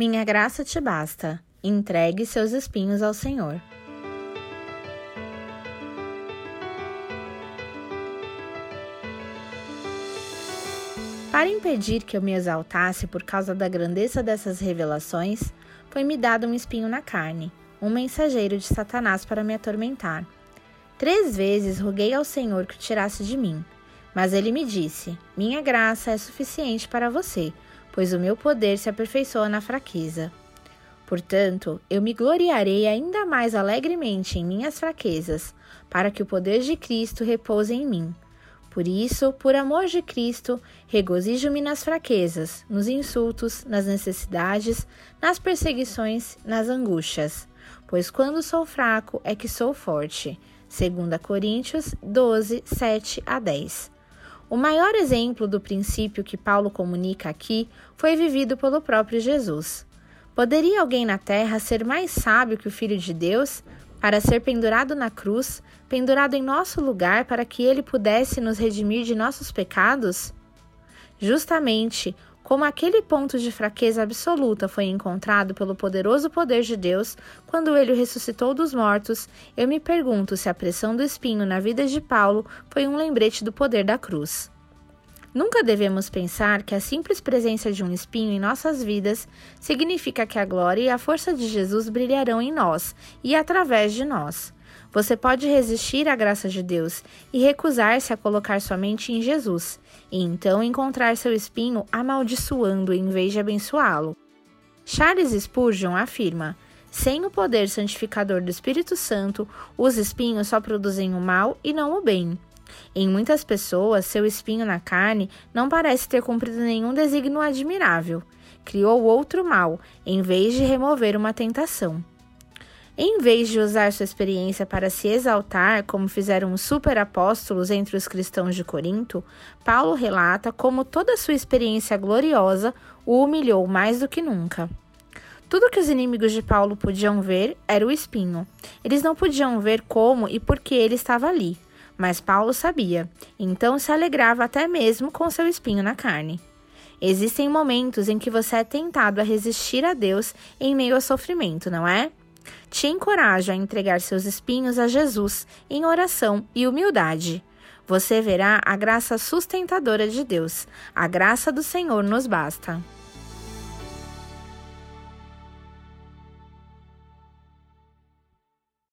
Minha graça te basta. Entregue seus espinhos ao Senhor. Para impedir que eu me exaltasse por causa da grandeza dessas revelações, foi-me dado um espinho na carne, um mensageiro de Satanás para me atormentar. Três vezes roguei ao Senhor que o tirasse de mim, mas ele me disse: Minha graça é suficiente para você, pois o meu poder se aperfeiçoa na fraqueza. Portanto, eu me gloriarei ainda mais alegremente em minhas fraquezas, para que o poder de Cristo repouse em mim. Por isso, por amor de Cristo, regozijo-me nas fraquezas, nos insultos, nas necessidades, nas perseguições, nas angústias. Pois quando sou fraco é que sou forte. 2 Coríntios 12, 7 a 10. O maior exemplo do princípio que Paulo comunica aqui foi vivido pelo próprio Jesus. Poderia alguém na terra ser mais sábio que o Filho de Deus para ser pendurado na cruz, pendurado em nosso lugar para que ele pudesse nos redimir de nossos pecados? Justamente como aquele ponto de fraqueza absoluta foi encontrado pelo poderoso poder de Deus quando ele o ressuscitou dos mortos, eu me pergunto se a pressão do espinho na vida de Paulo foi um lembrete do poder da cruz. Nunca devemos pensar que a simples presença de um espinho em nossas vidas significa que a glória e a força de Jesus brilharão em nós e através de nós. Você pode resistir à graça de Deus e recusar-se a colocar sua mente em Jesus, e então encontrar seu espinho amaldiçoando em vez de abençoá-lo. Charles Spurgeon afirma: sem o poder santificador do Espírito Santo, os espinhos só produzem o mal e não o bem. Em muitas pessoas, seu espinho na carne não parece ter cumprido nenhum desígnio admirável. Criou outro mal, em vez de remover uma tentação. Em vez de usar sua experiência para se exaltar, como fizeram os superapóstolos entre os cristãos de Corinto, Paulo relata como toda sua experiência gloriosa o humilhou mais do que nunca. Tudo que os inimigos de Paulo podiam ver era o espinho. Eles não podiam ver como e por que ele estava ali. Mas Paulo sabia, então se alegrava até mesmo com seu espinho na carne. Existem momentos em que você é tentado a resistir a Deus em meio ao sofrimento, não é? Te encorajo a entregar seus espinhos a Jesus em oração e humildade. Você verá a graça sustentadora de Deus. A graça do Senhor nos basta.